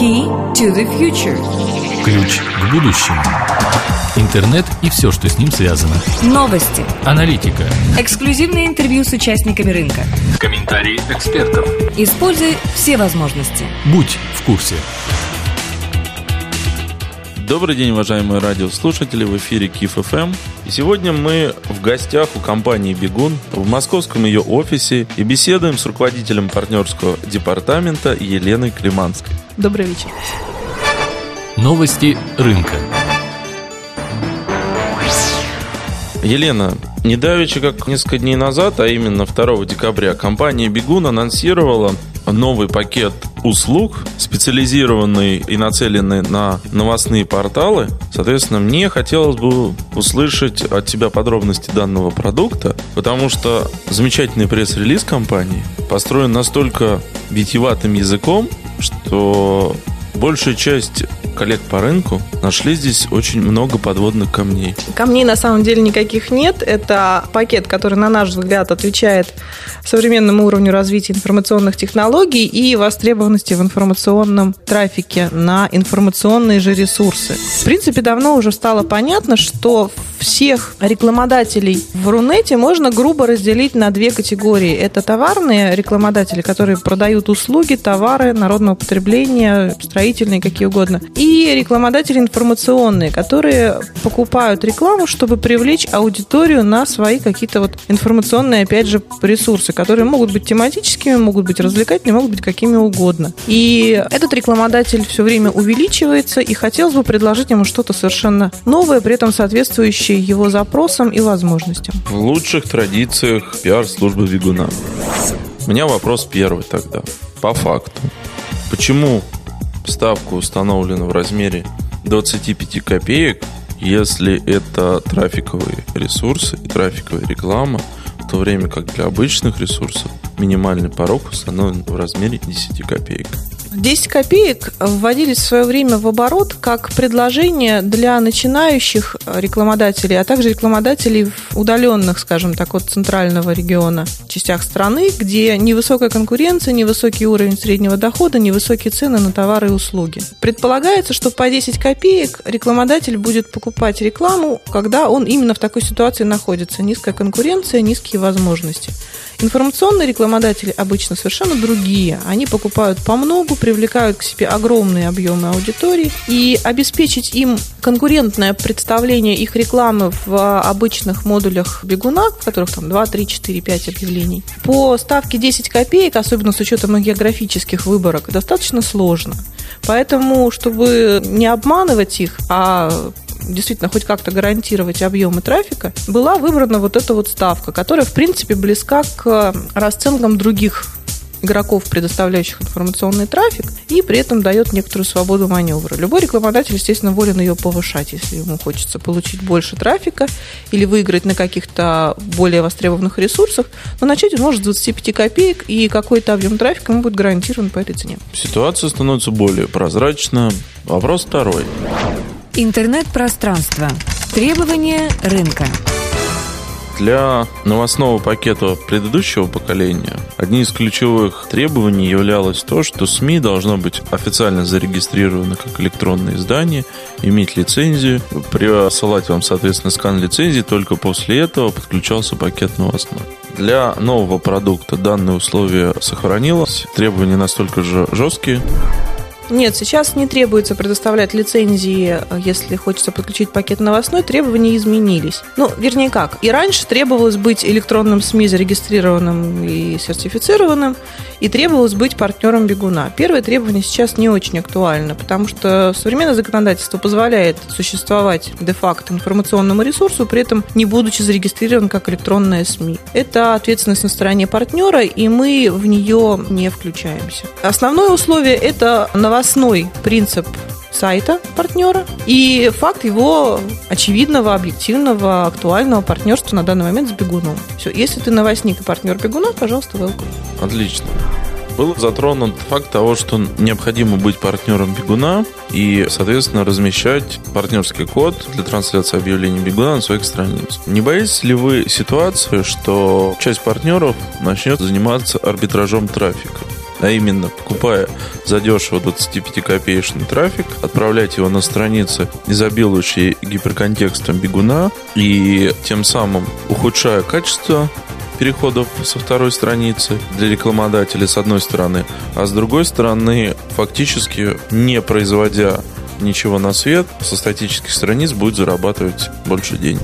Key to the future. Ключ к будущему. Интернет и все, что с ним связано. Новости. Аналитика. Эксклюзивные интервью с участниками рынка. Комментарии экспертов. Используй все возможности. Будь в курсе. Добрый день, уважаемые радиослушатели, в эфире КИФ ФМ. И сегодня мы в гостях у компании «Бегун» в московском ее офисе и беседуем с руководителем партнерского департамента Еленой Климанской. Добрый вечер. Новости рынка. Елена, недавеча, как несколько дней назад, а именно 2 декабря, компания «Бегун» анонсировала новый пакет услуг, специализированный и нацеленный на новостные порталы. Соответственно, мне хотелось бы услышать от тебя подробности данного продукта, потому что замечательный пресс-релиз компании построен настолько витиеватым языком, что большая часть коллег по рынку нашли здесь очень много подводных камней. Камней на самом деле никаких нет. Это пакет, который, на наш взгляд, отвечает современному уровню развития информационных технологий и востребованности в информационном трафике на информационные же ресурсы. В принципе, давно уже стало понятно, что всех рекламодателей в Рунете можно грубо разделить на две категории. Это товарные рекламодатели, которые продают услуги, товары народного потребления, строительные, какие угодно. И рекламодатели информационные, которые покупают рекламу, чтобы привлечь аудиторию на свои какие-то вот информационные, опять же, ресурсы, которые могут быть тематическими, могут быть развлекательными, могут быть какими угодно. И этот рекламодатель все время увеличивается, и хотелось бы предложить ему что-то совершенно новое, при этом соответствующее его запросам и возможностям. В лучших традициях пиар-службы Вигуна. У меня вопрос первый тогда. По факту. Почему ставка установлена в размере 25 копеек, если это трафиковые ресурсы и трафиковая реклама, в то время как для обычных ресурсов минимальный порог установлен в размере 10 копеек. 10 копеек вводились в свое время в оборот как предложение для начинающих рекламодателей, а также рекламодателей удаленных, скажем так, от центрального региона, частях страны, где невысокая конкуренция, невысокий уровень среднего дохода, невысокие цены на товары и услуги. Предполагается, что по 10 копеек рекламодатель будет покупать рекламу, когда он именно в такой ситуации находится. Низкая конкуренция, низкие возможности. Информационные рекламодатели обычно совершенно другие. Они покупают по многу, привлекают к себе огромные объемы аудитории. И обеспечить им конкурентное представление их рекламы в обычных модулях бегуна, в которых там 2, 3, 4, 5 объявлений, по ставке 10 копеек, особенно с учетом их географических выборок, достаточно сложно. Поэтому, чтобы не обманывать их, а действительно хоть как-то гарантировать объемы трафика, была выбрана вот эта вот ставка, которая, в принципе, близка к расценкам других игроков, предоставляющих информационный трафик, и при этом дает некоторую свободу маневра. Любой рекламодатель, естественно, волен ее повышать, если ему хочется получить больше трафика или выиграть на каких-то более востребованных ресурсах, но начать он может с 25 копеек, и какой-то объем трафика ему будет гарантирован по этой цене. Ситуация становится более прозрачна. Вопрос второй. Интернет-пространство. Требования рынка. Для новостного пакета предыдущего поколения одним из ключевых требований являлось то, что СМИ должно быть официально зарегистрировано как электронное издание, иметь лицензию, присылать вам, соответственно, скан лицензии, только после этого подключался пакет новостной. Для нового продукта данное условие сохранилось, требования настолько же жесткие, нет, сейчас не требуется предоставлять лицензии, если хочется подключить пакет новостной, требования изменились. Ну, вернее как, и раньше требовалось быть электронным СМИ зарегистрированным и сертифицированным, и требовалось быть партнером бегуна. Первое требование сейчас не очень актуально, потому что современное законодательство позволяет существовать де-факто информационному ресурсу, при этом не будучи зарегистрирован как электронная СМИ. Это ответственность на стороне партнера, и мы в нее не включаемся. Основное условие – это новостной принцип сайта партнера и факт его очевидного, объективного, актуального партнерства на данный момент с бегуном. Все, если ты новостник и партнер бегуна, пожалуйста, welcome. Отлично. Был затронут факт того, что необходимо быть партнером бегуна и, соответственно, размещать партнерский код для трансляции объявлений бегуна на своих страницах. Не боитесь ли вы ситуации, что часть партнеров начнет заниматься арбитражом трафика? А именно, покупая задешево 25-копеечный трафик, отправлять его на страницы, изобилующие гиперконтекстом бегуна, и тем самым ухудшая качество переходов со второй страницы для рекламодателя с одной стороны, а с другой стороны, фактически не производя ничего на свет, со статических страниц будет зарабатывать больше денег.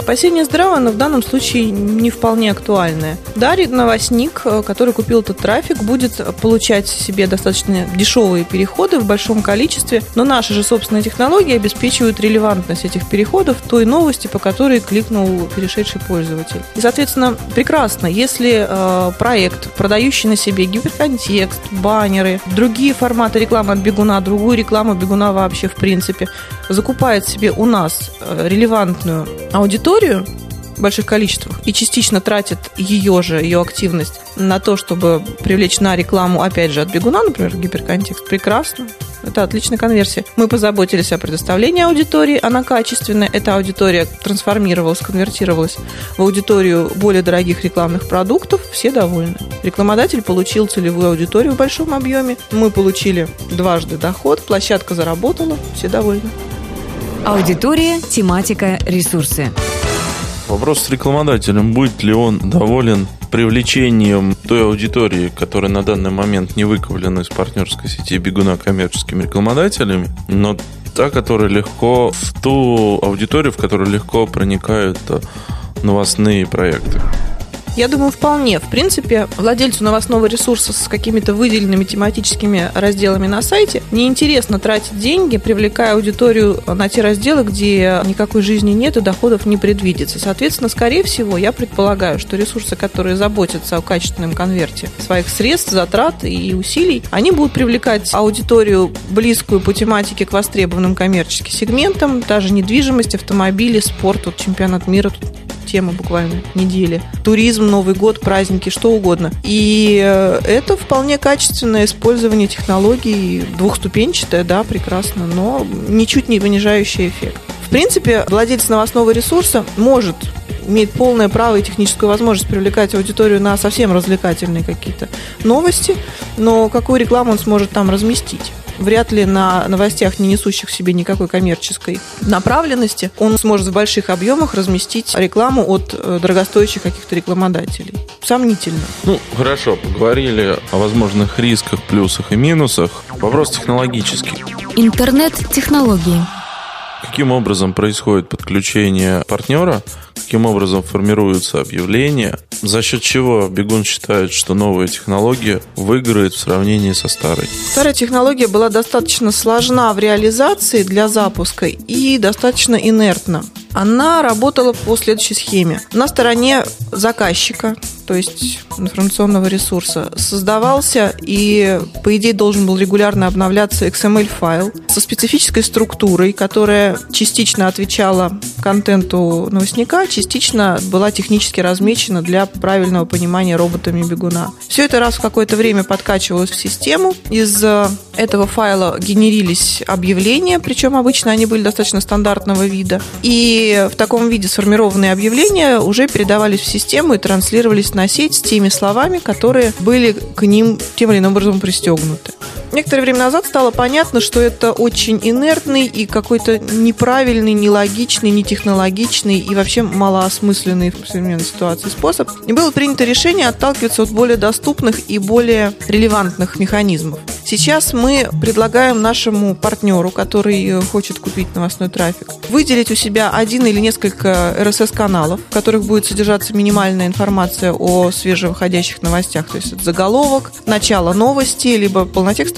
Опасение здраво, но в данном случае не вполне актуальное. Дарья новостник, э, который купил этот трафик, будет получать себе достаточно дешевые переходы в большом количестве, но наши же собственные технологии обеспечивают релевантность этих переходов той новости, по которой кликнул перешедший пользователь. И, соответственно, прекрасно, если э, проект, продающий на себе гиперконтекст, баннеры, другие форматы рекламы от бегуна, другую рекламу бегуна вообще в принципе, закупает себе у нас э, релевантную аудиторию, аудиторию в больших количествах и частично тратит ее же, ее активность на то, чтобы привлечь на рекламу, опять же, от бегуна, например, гиперконтекст, прекрасно. Это отличная конверсия. Мы позаботились о предоставлении аудитории, она качественная. Эта аудитория трансформировалась, конвертировалась в аудиторию более дорогих рекламных продуктов. Все довольны. Рекламодатель получил целевую аудиторию в большом объеме. Мы получили дважды доход, площадка заработала, все довольны. Аудитория, тематика, ресурсы. Вопрос с рекламодателем. Будет ли он доволен привлечением той аудитории, которая на данный момент не выковлена из партнерской сети бегуна коммерческими рекламодателями, но та, которая легко в ту аудиторию, в которую легко проникают э, новостные проекты. Я думаю, вполне. В принципе, владельцу новостного ресурса с какими-то выделенными тематическими разделами на сайте неинтересно тратить деньги, привлекая аудиторию на те разделы, где никакой жизни нет и доходов не предвидится. Соответственно, скорее всего, я предполагаю, что ресурсы, которые заботятся о качественном конверте своих средств, затрат и усилий, они будут привлекать аудиторию близкую по тематике к востребованным коммерческим сегментам, даже недвижимость, автомобили, спорт, вот чемпионат мира тут тема буквально недели. Туризм, Новый год, праздники, что угодно. И э, это вполне качественное использование технологий, двухступенчатое, да, прекрасно, но ничуть не понижающий эффект. В принципе, владелец новостного ресурса может имеет полное право и техническую возможность привлекать аудиторию на совсем развлекательные какие-то новости, но какую рекламу он сможет там разместить? вряд ли на новостях, не несущих в себе никакой коммерческой направленности, он сможет в больших объемах разместить рекламу от э, дорогостоящих каких-то рекламодателей. Сомнительно. Ну, хорошо, поговорили о возможных рисках, плюсах и минусах. Вопрос технологический. Интернет-технологии. Каким образом происходит подключение партнера каким образом формируются объявления, за счет чего бегун считает, что новая технология выиграет в сравнении со старой. Старая технология была достаточно сложна в реализации для запуска и достаточно инертна. Она работала по следующей схеме. На стороне заказчика, то есть информационного ресурса, создавался и, по идее, должен был регулярно обновляться XML-файл со специфической структурой, которая частично отвечала контенту новостника, частично была технически размечена для правильного понимания роботами бегуна. Все это раз в какое-то время подкачивалось в систему. Из э, этого файла генерились объявления, причем обычно они были достаточно стандартного вида. И в таком виде сформированные объявления уже передавались в систему и транслировались на сеть с теми словами, которые были к ним тем или иным образом пристегнуты. Некоторое время назад стало понятно, что это очень инертный и какой-то неправильный, нелогичный, нетехнологичный и вообще малоосмысленный в современной ситуации способ. И было принято решение отталкиваться от более доступных и более релевантных механизмов. Сейчас мы предлагаем нашему партнеру, который хочет купить новостной трафик, выделить у себя один или несколько RSS-каналов, в которых будет содержаться минимальная информация о свежевыходящих новостях, то есть заголовок, начало новости, либо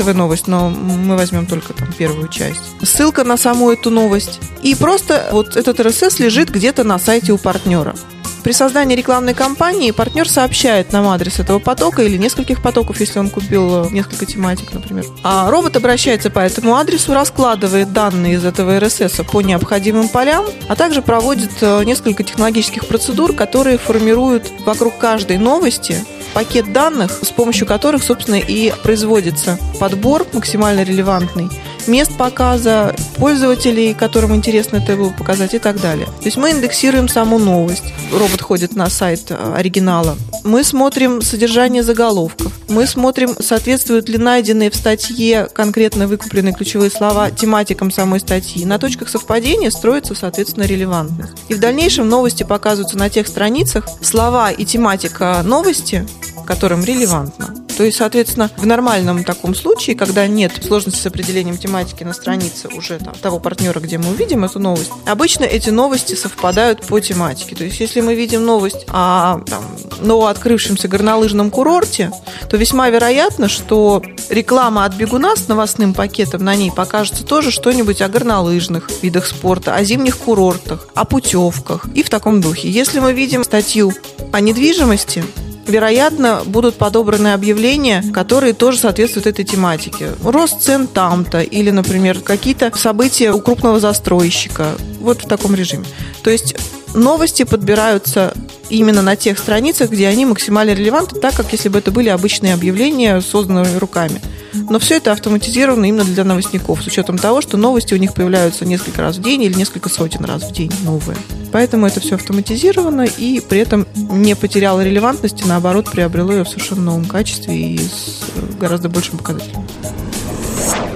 полнотекстовая новость, но мы возьмем только там первую часть. Ссылка на саму эту новость. И просто вот этот RSS лежит где-то на сайте у партнера. При создании рекламной кампании партнер сообщает нам адрес этого потока или нескольких потоков, если он купил э, несколько тематик, например. А робот обращается по этому адресу, раскладывает данные из этого RSS по необходимым полям, а также проводит э, несколько технологических процедур, которые формируют вокруг каждой новости пакет данных, с помощью которых, собственно, и производится подбор максимально релевантный мест показа, пользователей, которым интересно это было показать и так далее. То есть мы индексируем саму новость. Робот ходит на сайт э, оригинала. Мы смотрим содержание заголовков. Мы смотрим, соответствуют ли найденные в статье конкретно выкупленные ключевые слова тематикам самой статьи. На точках совпадения строится, соответственно, релевантность. И в дальнейшем новости показываются на тех страницах, слова и тематика новости, которым релевантно. Есть, соответственно, в нормальном таком случае, когда нет сложности с определением тематики на странице уже там, того партнера, где мы увидим эту новость, обычно эти новости совпадают по тематике. То есть, если мы видим новость о там, новооткрывшемся горнолыжном курорте, то весьма вероятно, что реклама от бегуна с новостным пакетом на ней покажется тоже что-нибудь о горнолыжных видах спорта, о зимних курортах, о путевках и в таком духе. Если мы видим статью о недвижимости, вероятно, будут подобраны объявления, которые тоже соответствуют этой тематике. Рост цен там-то или, например, какие-то события у крупного застройщика. Вот в таком режиме. То есть новости подбираются именно на тех страницах, где они максимально релевантны, так как если бы это были обычные объявления, созданные руками. Но все это автоматизировано именно для новостников, с учетом того, что новости у них появляются несколько раз в день или несколько сотен раз в день новые. Поэтому это все автоматизировано и при этом не потеряло релевантности, наоборот, приобрело ее в совершенно новом качестве и с гораздо большим показателем.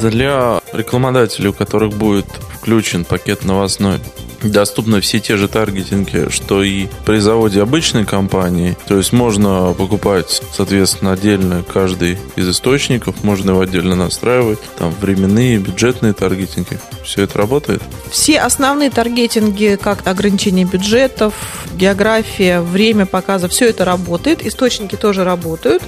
Для рекламодателей, у которых будет включен пакет новостной, доступны все те же таргетинги, что и при заводе обычной компании. То есть можно покупать, соответственно, отдельно каждый из источников, можно его отдельно настраивать, там временные, бюджетные таргетинги. Все это работает? Все основные таргетинги, как ограничение бюджетов, география, время показа, все это работает. Источники тоже работают.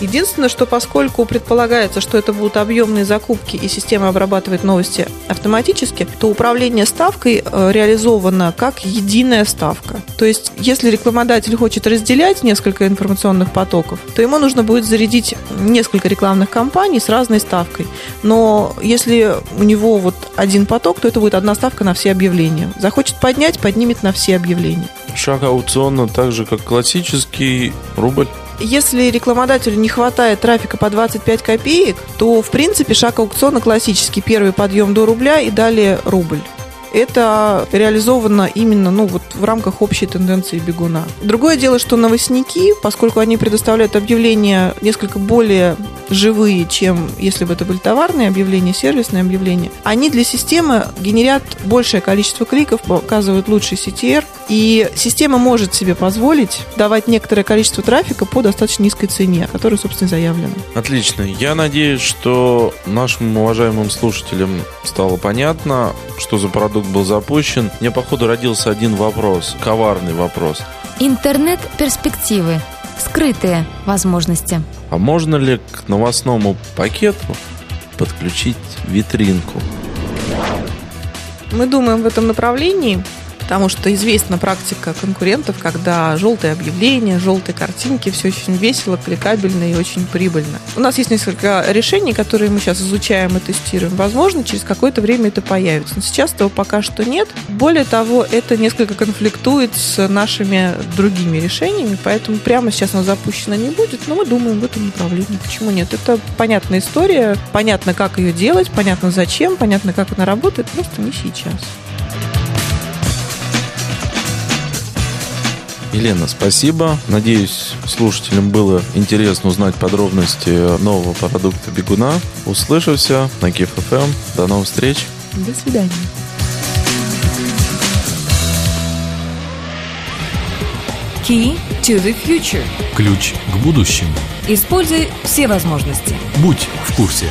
Единственное, что поскольку предполагается, что это будут объемные закупки и система обрабатывает новости автоматически, то управление ставкой э, реализовано как единая ставка. То есть, если рекламодатель хочет разделять несколько информационных потоков, то ему нужно будет зарядить несколько рекламных кампаний с разной ставкой. Но если у него вот один поток, то это будет одна ставка на все объявления. Захочет поднять, поднимет на все объявления. Шаг аукциона так же, как классический рубль? Если рекламодателю не хватает трафика по 25 копеек, то, в принципе, шаг аукциона классический. Первый подъем до рубля и далее рубль это реализовано именно ну, вот в рамках общей тенденции бегуна. Другое дело, что новостники, поскольку они предоставляют объявления несколько более живые, чем если бы это были товарные объявления, сервисные объявления, они для системы генерят большее количество кликов, показывают лучший CTR, и система может себе позволить давать некоторое количество трафика по достаточно низкой цене, которая, собственно, заявлена. Отлично. Я надеюсь, что нашим уважаемым слушателям стало понятно, что за продукт был запущен. Мне, походу, родился один вопрос, коварный вопрос. Интернет-перспективы. Скрытые возможности. А можно ли к новостному пакету подключить витринку? Мы думаем в этом направлении. Потому что известна практика конкурентов, когда желтые объявления, желтые картинки, все очень весело, кликабельно и очень прибыльно. У нас есть несколько решений, которые мы сейчас изучаем и тестируем. Возможно, через какое-то время это появится. Но сейчас этого пока что нет. Более того, это несколько конфликтует с нашими другими решениями, поэтому прямо сейчас оно запущено не будет, но мы думаем в этом направлении. Почему нет? Это понятная история, понятно, как ее делать, понятно зачем, понятно, как она работает, просто не сейчас. Елена, спасибо. Надеюсь, слушателям было интересно узнать подробности нового продукта бегуна. Услышимся на КФМ. До новых встреч. До свидания. Key to the future. Ключ к будущему. Используй все возможности. Будь в курсе.